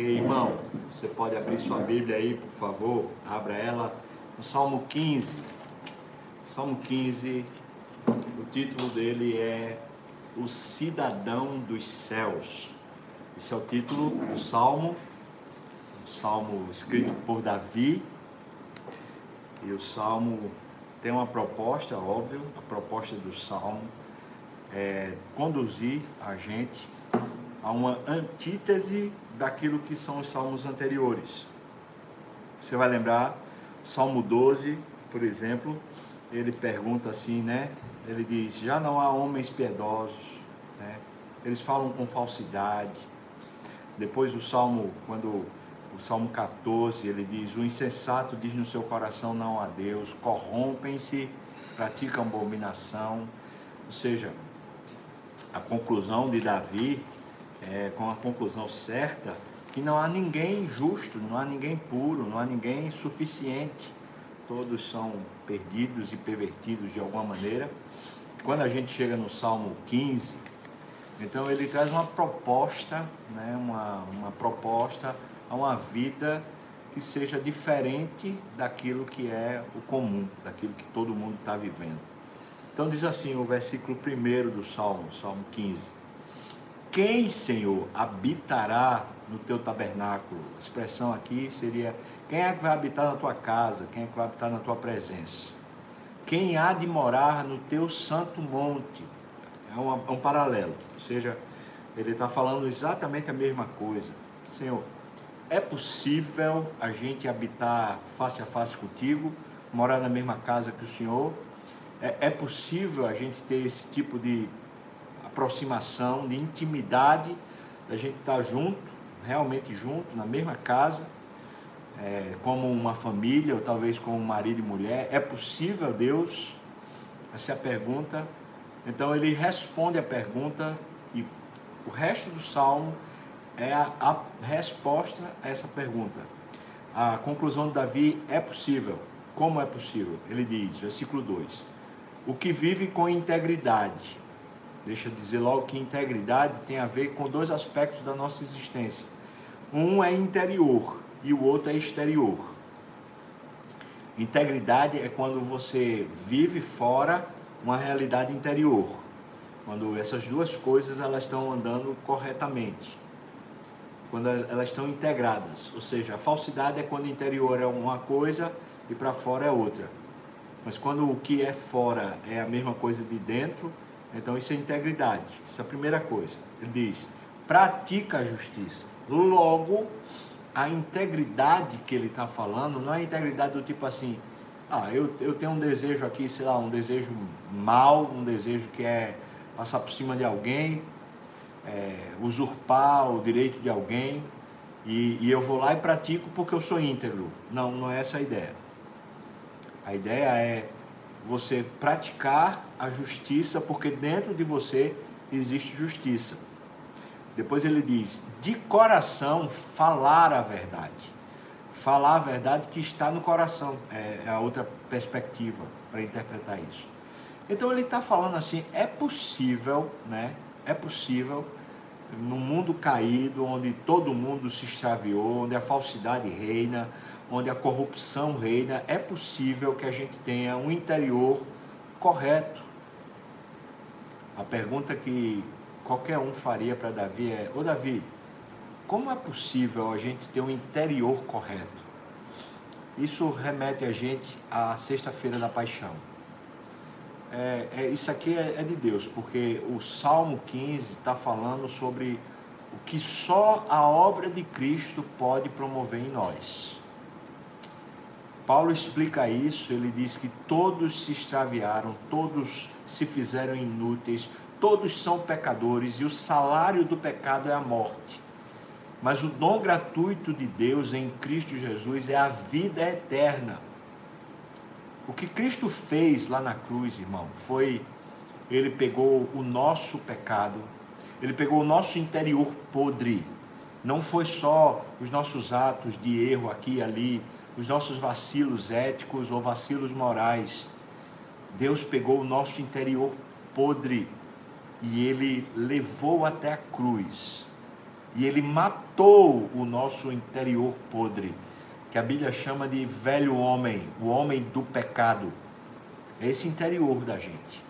Irmão? Você pode abrir sua Bíblia aí, por favor. Abra ela no Salmo 15. Salmo 15, o título dele é O Cidadão dos Céus. Esse é o título do Salmo, um salmo escrito por Davi. E o salmo tem uma proposta, óbvio, a proposta do salmo é conduzir a gente a uma antítese daquilo que são os salmos anteriores. Você vai lembrar, Salmo 12, por exemplo, ele pergunta assim, né? Ele diz: Já não há homens piedosos, né? Eles falam com falsidade. Depois o Salmo, quando o Salmo 14, ele diz: O insensato diz no seu coração não a Deus, corrompem-se, praticam abominação. Ou seja, a conclusão de Davi é, com a conclusão certa que não há ninguém justo, não há ninguém puro, não há ninguém suficiente. Todos são perdidos e pervertidos de alguma maneira. Quando a gente chega no Salmo 15, então ele traz uma proposta, né, uma, uma proposta a uma vida que seja diferente daquilo que é o comum, daquilo que todo mundo está vivendo. Então diz assim o versículo 1 do Salmo, Salmo 15. Quem, Senhor, habitará no teu tabernáculo? A expressão aqui seria: quem é que vai habitar na tua casa? Quem é que vai habitar na tua presença? Quem há de morar no teu santo monte? É, é um paralelo, ou seja, ele está falando exatamente a mesma coisa. Senhor, é possível a gente habitar face a face contigo, morar na mesma casa que o Senhor? É, é possível a gente ter esse tipo de aproximação, de intimidade, da gente estar junto, realmente junto, na mesma casa, é, como uma família, ou talvez como marido e mulher. É possível, Deus? Essa é a pergunta. Então ele responde a pergunta e o resto do salmo é a, a resposta a essa pergunta. A conclusão de Davi é possível. Como é possível? Ele diz, versículo 2: O que vive com integridade Deixa eu dizer logo que integridade tem a ver com dois aspectos da nossa existência. Um é interior e o outro é exterior. Integridade é quando você vive fora uma realidade interior. Quando essas duas coisas elas estão andando corretamente. Quando elas estão integradas. Ou seja, a falsidade é quando o interior é uma coisa e para fora é outra. Mas quando o que é fora é a mesma coisa de dentro, então isso é integridade. Isso é a primeira coisa. Ele diz: pratica a justiça. Logo, a integridade que ele está falando não é a integridade do tipo assim, ah, eu, eu tenho um desejo aqui, sei lá, um desejo mal, um desejo que é passar por cima de alguém, é, usurpar o direito de alguém, e, e eu vou lá e pratico porque eu sou íntegro. Não, não é essa a ideia. A ideia é você praticar a justiça, porque dentro de você existe justiça. Depois ele diz: de coração falar a verdade. Falar a verdade que está no coração. É, é a outra perspectiva para interpretar isso. Então ele está falando assim: é possível, né? É possível, num mundo caído, onde todo mundo se extraviou, onde a falsidade reina, onde a corrupção reina, é possível que a gente tenha um interior correto. A pergunta que qualquer um faria para Davi é: Ô Davi, como é possível a gente ter um interior correto? Isso remete a gente à Sexta-feira da Paixão. É, é, isso aqui é, é de Deus, porque o Salmo 15 está falando sobre o que só a obra de Cristo pode promover em nós. Paulo explica isso, ele diz que todos se extraviaram, todos se fizeram inúteis, todos são pecadores e o salário do pecado é a morte. Mas o dom gratuito de Deus em Cristo Jesus é a vida eterna. O que Cristo fez lá na cruz, irmão, foi ele pegou o nosso pecado, ele pegou o nosso interior podre. Não foi só os nossos atos de erro aqui e ali, os nossos vacilos éticos ou vacilos morais. Deus pegou o nosso interior podre e ele levou até a cruz e ele matou o nosso interior podre, que a Bíblia chama de velho homem, o homem do pecado. É esse interior da gente.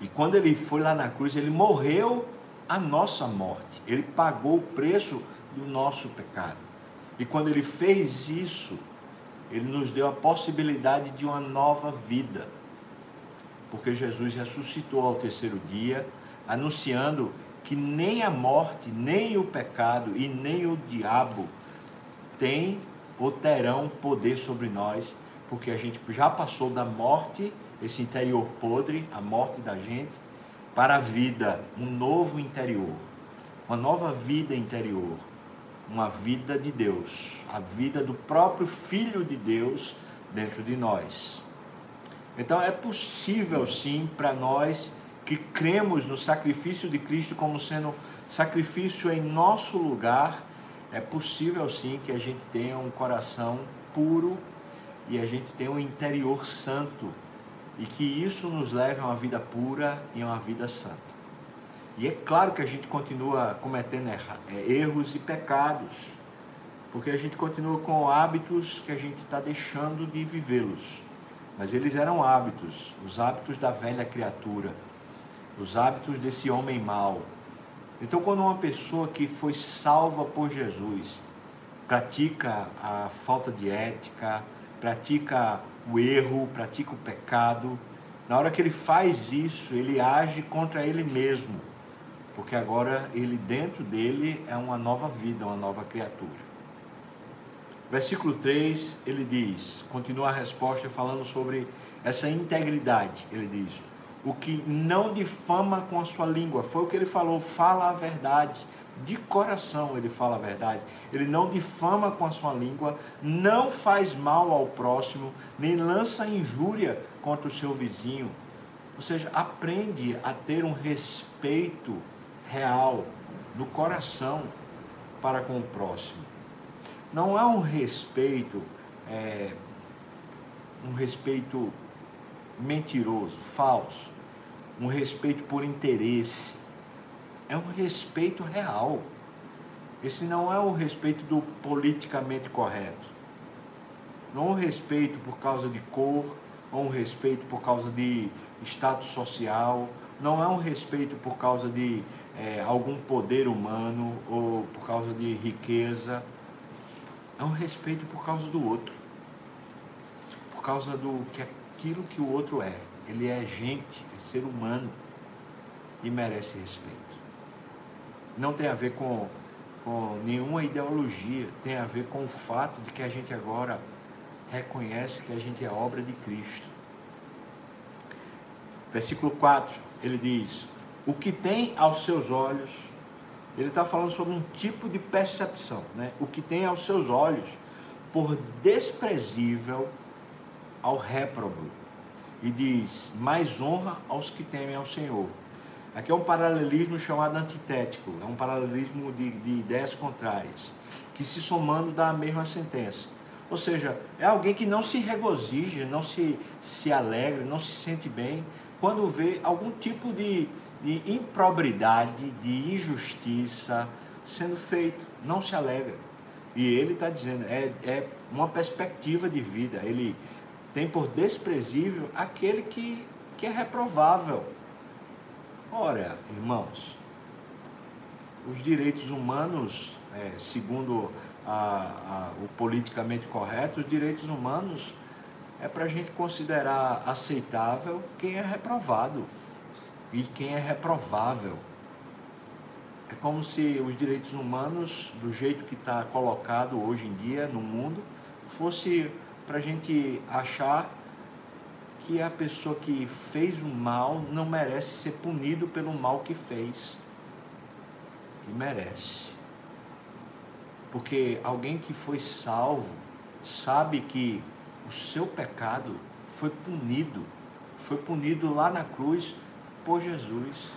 E quando ele foi lá na cruz, ele morreu a nossa morte. Ele pagou o preço do nosso pecado. E quando ele fez isso, ele nos deu a possibilidade de uma nova vida. Porque Jesus ressuscitou ao terceiro dia, anunciando que nem a morte, nem o pecado e nem o diabo têm ou terão poder sobre nós, porque a gente já passou da morte, esse interior podre, a morte da gente, para a vida, um novo interior, uma nova vida interior, uma vida de Deus, a vida do próprio Filho de Deus dentro de nós. Então é possível sim para nós que cremos no sacrifício de Cristo como sendo sacrifício em nosso lugar, é possível sim que a gente tenha um coração puro e a gente tenha um interior santo e que isso nos leve a uma vida pura e a uma vida santa. E é claro que a gente continua cometendo é, erros e pecados, porque a gente continua com hábitos que a gente está deixando de vivê-los. Mas eles eram hábitos, os hábitos da velha criatura os hábitos desse homem mau. Então, quando uma pessoa que foi salva por Jesus pratica a falta de ética, pratica o erro, pratica o pecado, na hora que ele faz isso, ele age contra ele mesmo, porque agora ele dentro dele é uma nova vida, uma nova criatura. Versículo 3, ele diz, continua a resposta falando sobre essa integridade. Ele diz: o que não difama com a sua língua. Foi o que ele falou, fala a verdade. De coração ele fala a verdade. Ele não difama com a sua língua, não faz mal ao próximo, nem lança injúria contra o seu vizinho. Ou seja, aprende a ter um respeito real no coração para com o próximo. Não é um respeito, é, um respeito mentiroso, falso, um respeito por interesse. É um respeito real. Esse não é o respeito do politicamente correto. Não é um respeito por causa de cor, ou um respeito por causa de status social, não é um respeito por causa de é, algum poder humano ou por causa de riqueza. É um respeito por causa do outro, por causa do que aquilo que o outro é. Ele é gente, é ser humano e merece respeito. Não tem a ver com, com nenhuma ideologia, tem a ver com o fato de que a gente agora reconhece que a gente é obra de Cristo. Versículo 4, ele diz: O que tem aos seus olhos, ele está falando sobre um tipo de percepção, né? O que tem aos seus olhos, por desprezível ao réprobo e diz: mais honra aos que temem ao Senhor. Aqui é um paralelismo chamado antitético, é um paralelismo de, de ideias contrárias, que se somando dá a mesma sentença. Ou seja, é alguém que não se regozija, não se, se alegra, não se sente bem quando vê algum tipo de, de improbidade, de injustiça sendo feito, não se alegra. E ele está dizendo, é, é uma perspectiva de vida. Ele, tem por desprezível aquele que, que é reprovável. Ora, irmãos, os direitos humanos, é, segundo a, a, o politicamente correto, os direitos humanos é para a gente considerar aceitável quem é reprovado e quem é reprovável. É como se os direitos humanos, do jeito que está colocado hoje em dia no mundo, fosse para a gente achar que a pessoa que fez o mal não merece ser punido pelo mal que fez. E merece. Porque alguém que foi salvo sabe que o seu pecado foi punido, foi punido lá na cruz por Jesus.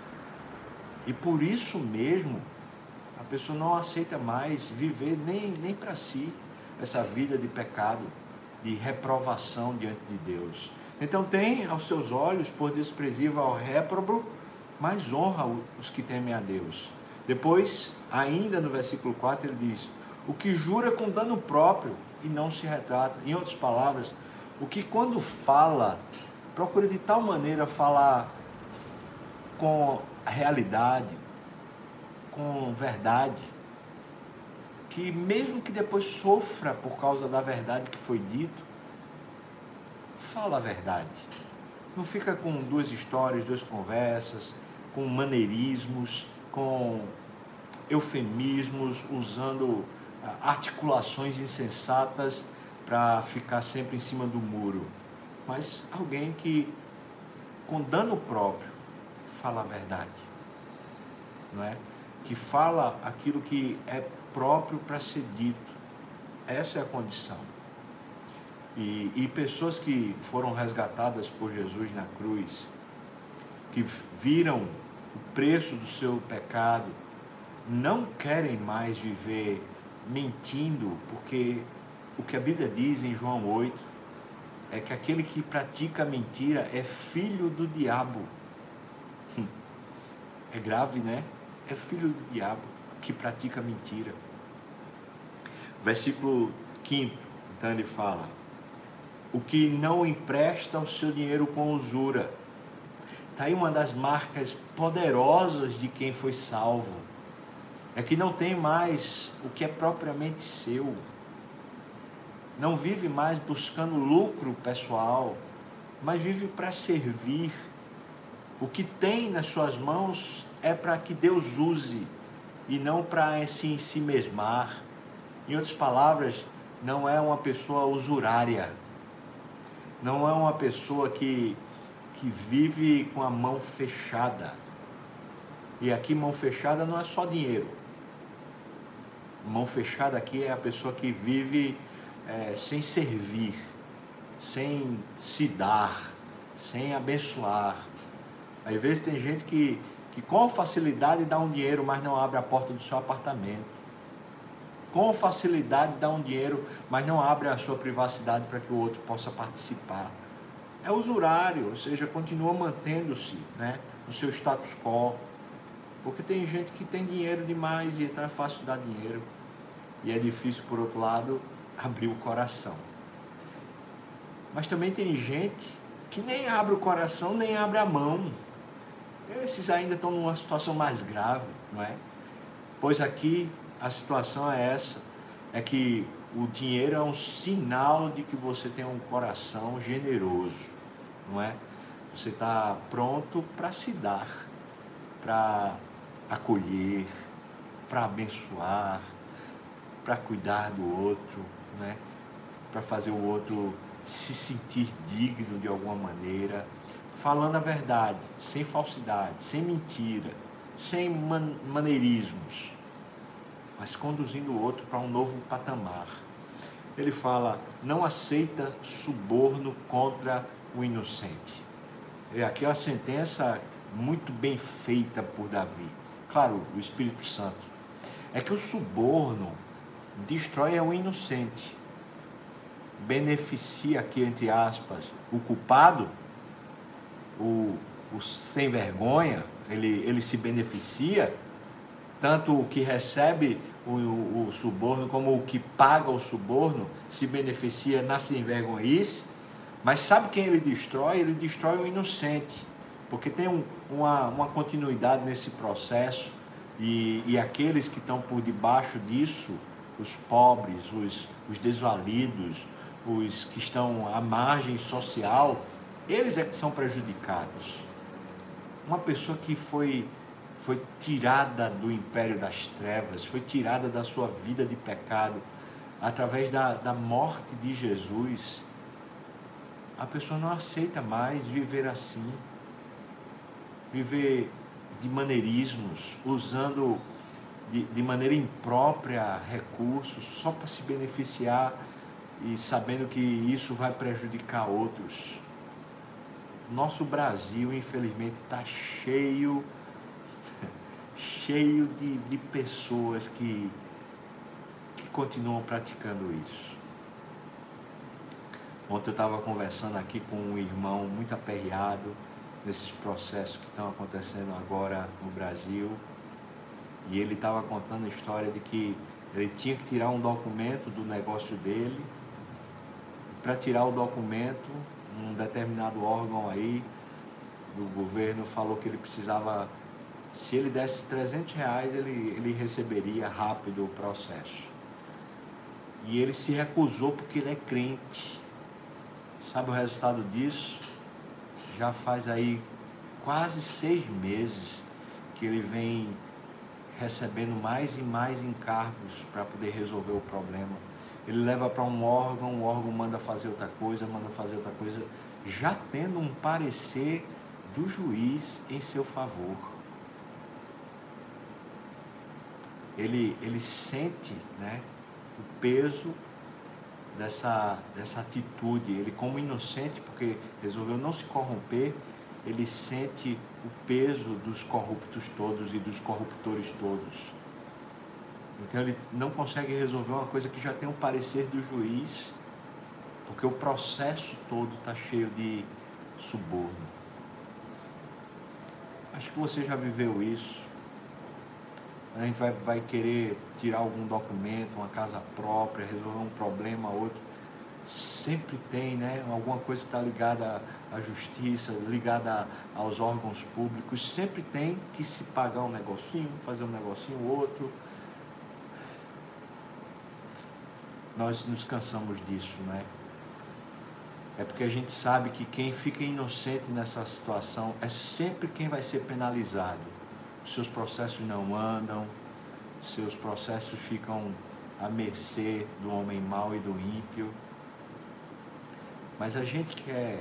E por isso mesmo, a pessoa não aceita mais viver nem, nem para si essa vida de pecado de reprovação diante de Deus. Então tem aos seus olhos, por desprezível ao réprobo, mais honra os que temem a Deus. Depois, ainda no versículo 4, ele diz: O que jura com dano próprio e não se retrata. Em outras palavras, o que quando fala, procura de tal maneira falar com realidade, com verdade, que mesmo que depois sofra por causa da verdade que foi dito, fala a verdade. Não fica com duas histórias, duas conversas, com maneirismos, com eufemismos, usando ah, articulações insensatas para ficar sempre em cima do muro. Mas alguém que, com dano próprio, fala a verdade. Não é? Que fala aquilo que é próprio para ser dito. Essa é a condição. E, e pessoas que foram resgatadas por Jesus na cruz, que viram o preço do seu pecado, não querem mais viver mentindo, porque o que a Bíblia diz em João 8 é que aquele que pratica mentira é filho do diabo. É grave, né? É filho do diabo que pratica mentira. Versículo 5, então ele fala: O que não empresta o seu dinheiro com usura. Está aí uma das marcas poderosas de quem foi salvo. É que não tem mais o que é propriamente seu. Não vive mais buscando lucro pessoal, mas vive para servir. O que tem nas suas mãos é para que Deus use e não para se em si mesmar. Em outras palavras, não é uma pessoa usurária, não é uma pessoa que, que vive com a mão fechada. E aqui, mão fechada não é só dinheiro. Mão fechada aqui é a pessoa que vive é, sem servir, sem se dar, sem abençoar. Às vezes tem gente que, que com facilidade dá um dinheiro, mas não abre a porta do seu apartamento com facilidade dá um dinheiro, mas não abre a sua privacidade para que o outro possa participar. É usurário, ou seja, continua mantendo-se né, no seu status quo. Porque tem gente que tem dinheiro demais e então é fácil dar dinheiro. E é difícil, por outro lado, abrir o coração. Mas também tem gente que nem abre o coração, nem abre a mão. Esses ainda estão numa situação mais grave, não é? Pois aqui a situação é essa, é que o dinheiro é um sinal de que você tem um coração generoso, não é? Você está pronto para se dar, para acolher, para abençoar, para cuidar do outro, né? para fazer o outro se sentir digno de alguma maneira, falando a verdade, sem falsidade, sem mentira, sem man maneirismos mas conduzindo o outro para um novo patamar. Ele fala: não aceita suborno contra o inocente. E aqui é uma sentença muito bem feita por Davi. Claro, o Espírito Santo. É que o suborno destrói o inocente. Beneficia aqui, entre aspas, o culpado, o, o sem vergonha, ele, ele se beneficia tanto o que recebe o, o, o, suborno como o que paga o suborno se beneficia sem vergonhice, mas sabe quem ele destrói? Ele destrói o inocente, porque tem um, uma, uma continuidade nesse processo e, e aqueles que estão por debaixo disso, os pobres, os, os desvalidos, os que estão à margem social, eles é que são prejudicados. Uma pessoa que foi foi tirada do império das trevas, foi tirada da sua vida de pecado, através da, da morte de Jesus, a pessoa não aceita mais viver assim, viver de maneirismos, usando de, de maneira imprópria recursos só para se beneficiar e sabendo que isso vai prejudicar outros. Nosso Brasil, infelizmente, está cheio cheio de, de pessoas que, que continuam praticando isso. Ontem eu estava conversando aqui com um irmão muito aperreado nesses processos que estão acontecendo agora no Brasil. E ele estava contando a história de que ele tinha que tirar um documento do negócio dele. Para tirar o documento, um determinado órgão aí do governo falou que ele precisava, se ele desse 300 reais, ele, ele receberia rápido o processo. E ele se recusou porque ele é crente. Sabe o resultado disso? Já faz aí quase seis meses que ele vem recebendo mais e mais encargos para poder resolver o problema. Ele leva para um órgão, o órgão manda fazer outra coisa, manda fazer outra coisa, já tendo um parecer do juiz em seu favor. Ele, ele sente né, o peso dessa, dessa atitude. Ele, como inocente, porque resolveu não se corromper, ele sente o peso dos corruptos todos e dos corruptores todos. Então ele não consegue resolver uma coisa que já tem um parecer do juiz, porque o processo todo está cheio de suborno. Acho que você já viveu isso. A gente vai, vai querer tirar algum documento, uma casa própria, resolver um problema, outro sempre tem, né? Alguma coisa está ligada à justiça, ligada aos órgãos públicos, sempre tem que se pagar um negocinho, fazer um negocinho outro. Nós nos cansamos disso, né? É porque a gente sabe que quem fica inocente nessa situação é sempre quem vai ser penalizado. Seus processos não andam, seus processos ficam à mercê do homem mau e do ímpio. Mas a gente quer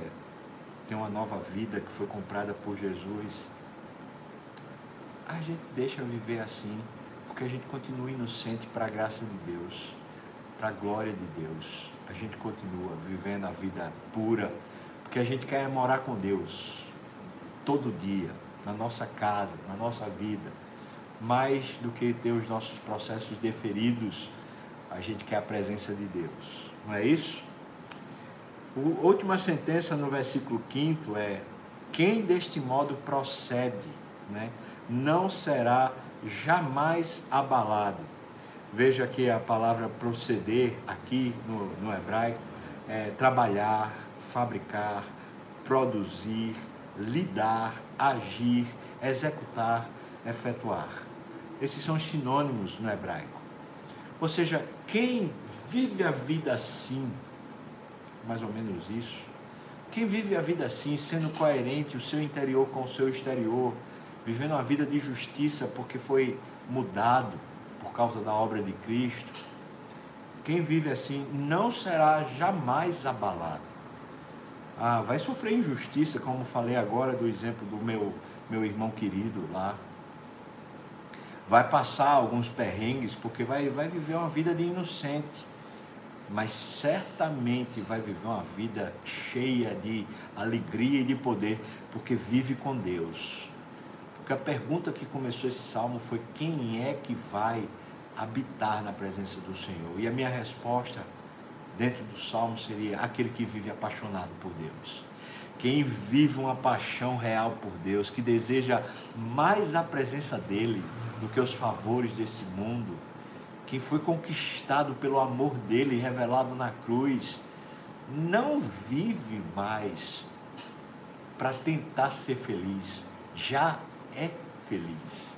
ter uma nova vida que foi comprada por Jesus. A gente deixa viver assim, porque a gente continua inocente para a graça de Deus, para a glória de Deus. A gente continua vivendo a vida pura, porque a gente quer morar com Deus todo dia, na nossa casa, na nossa vida. Mais do que ter os nossos processos deferidos, a gente quer a presença de Deus. Não é isso? A última sentença no versículo 5 é: Quem deste modo procede, né, não será jamais abalado. Veja que a palavra proceder aqui no, no hebraico é trabalhar, fabricar, produzir, lidar, agir, executar, efetuar. Esses são sinônimos no hebraico. Ou seja, quem vive a vida assim, mais ou menos isso. Quem vive a vida assim, sendo coerente o seu interior com o seu exterior, vivendo uma vida de justiça porque foi mudado por causa da obra de Cristo, quem vive assim não será jamais abalado. Ah, vai sofrer injustiça, como falei agora do exemplo do meu, meu irmão querido lá. Vai passar alguns perrengues porque vai, vai viver uma vida de inocente mas certamente vai viver uma vida cheia de alegria e de poder, porque vive com Deus. Porque a pergunta que começou esse salmo foi: quem é que vai habitar na presença do Senhor? E a minha resposta dentro do salmo seria: aquele que vive apaixonado por Deus. Quem vive uma paixão real por Deus, que deseja mais a presença dEle do que os favores desse mundo, quem foi conquistado pelo amor dele revelado na cruz, não vive mais para tentar ser feliz, já é feliz.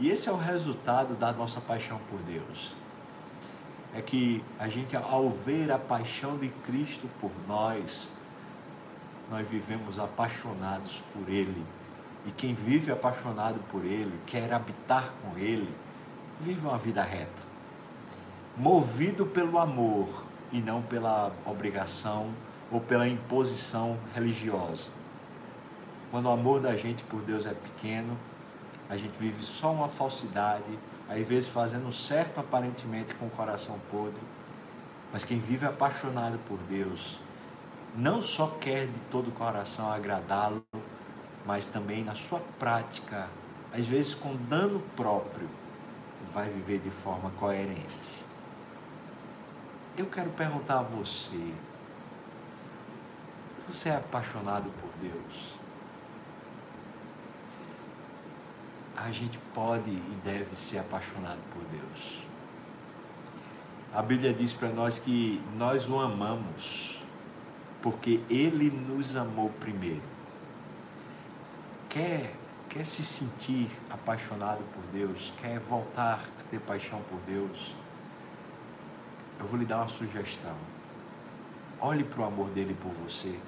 E esse é o resultado da nossa paixão por Deus. É que a gente, ao ver a paixão de Cristo por nós, nós vivemos apaixonados por Ele. E quem vive apaixonado por Ele, quer habitar com Ele, vive uma vida reta movido pelo amor e não pela obrigação ou pela imposição religiosa. Quando o amor da gente por Deus é pequeno, a gente vive só uma falsidade, às vezes fazendo certo aparentemente com o coração podre. Mas quem vive apaixonado por Deus, não só quer de todo o coração agradá-lo, mas também na sua prática, às vezes com dano próprio, vai viver de forma coerente. Eu quero perguntar a você: você é apaixonado por Deus? A gente pode e deve ser apaixonado por Deus. A Bíblia diz para nós que nós o amamos porque Ele nos amou primeiro. Quer, quer se sentir apaixonado por Deus? Quer voltar a ter paixão por Deus? Eu vou lhe dar uma sugestão. Olhe para o amor dele por você.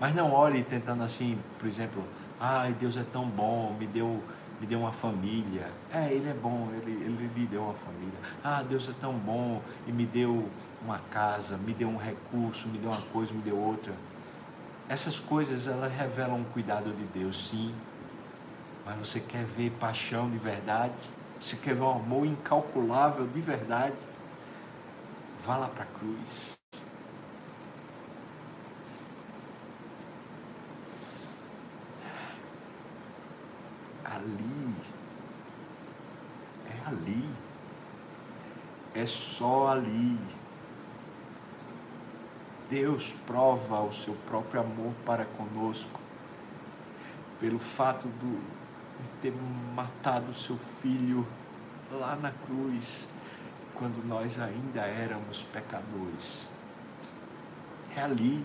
Mas não olhe tentando assim, por exemplo, ai, Deus é tão bom, me deu, me deu uma família. É, Ele é bom, ele, ele me deu uma família. Ah, Deus é tão bom e me deu uma casa, me deu um recurso, me deu uma coisa, me deu outra. Essas coisas, elas revelam um cuidado de Deus, sim. Mas você quer ver paixão de verdade? Você quer ver um amor incalculável de verdade? Vá lá para a cruz. Ali. É ali. É só ali. Deus prova o seu próprio amor para conosco pelo fato do, de ter matado seu filho lá na cruz quando nós ainda éramos pecadores. É ali.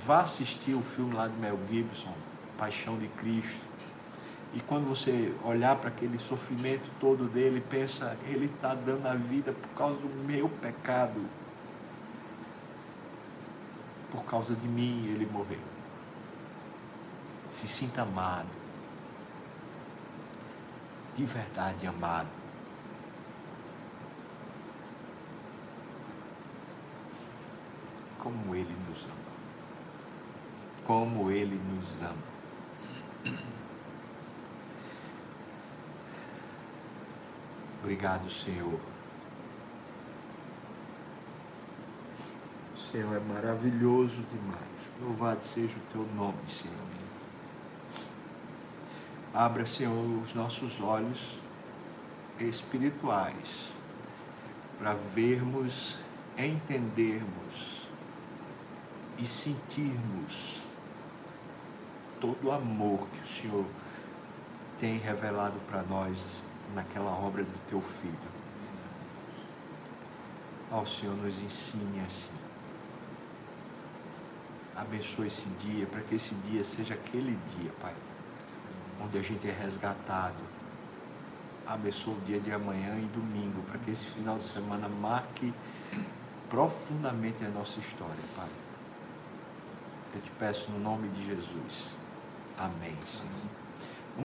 Vá assistir o filme lá de Mel Gibson, Paixão de Cristo. E quando você olhar para aquele sofrimento todo dele, pensa, ele está dando a vida por causa do meu pecado. Por causa de mim ele morreu. Se sinta amado. De verdade amado. como Ele nos ama. Como Ele nos ama. Obrigado, Senhor. O Senhor é maravilhoso demais. Louvado seja o teu nome, Senhor. Abra, Senhor, os nossos olhos espirituais para vermos, entendermos e sentirmos todo o amor que o Senhor tem revelado para nós naquela obra do teu filho. Ó Senhor, nos ensine assim. Abençoe esse dia, para que esse dia seja aquele dia, Pai, onde a gente é resgatado. Abençoe o dia de amanhã e domingo, para que esse final de semana marque profundamente a nossa história, Pai. Eu te peço no nome de Jesus. Amém, Senhor.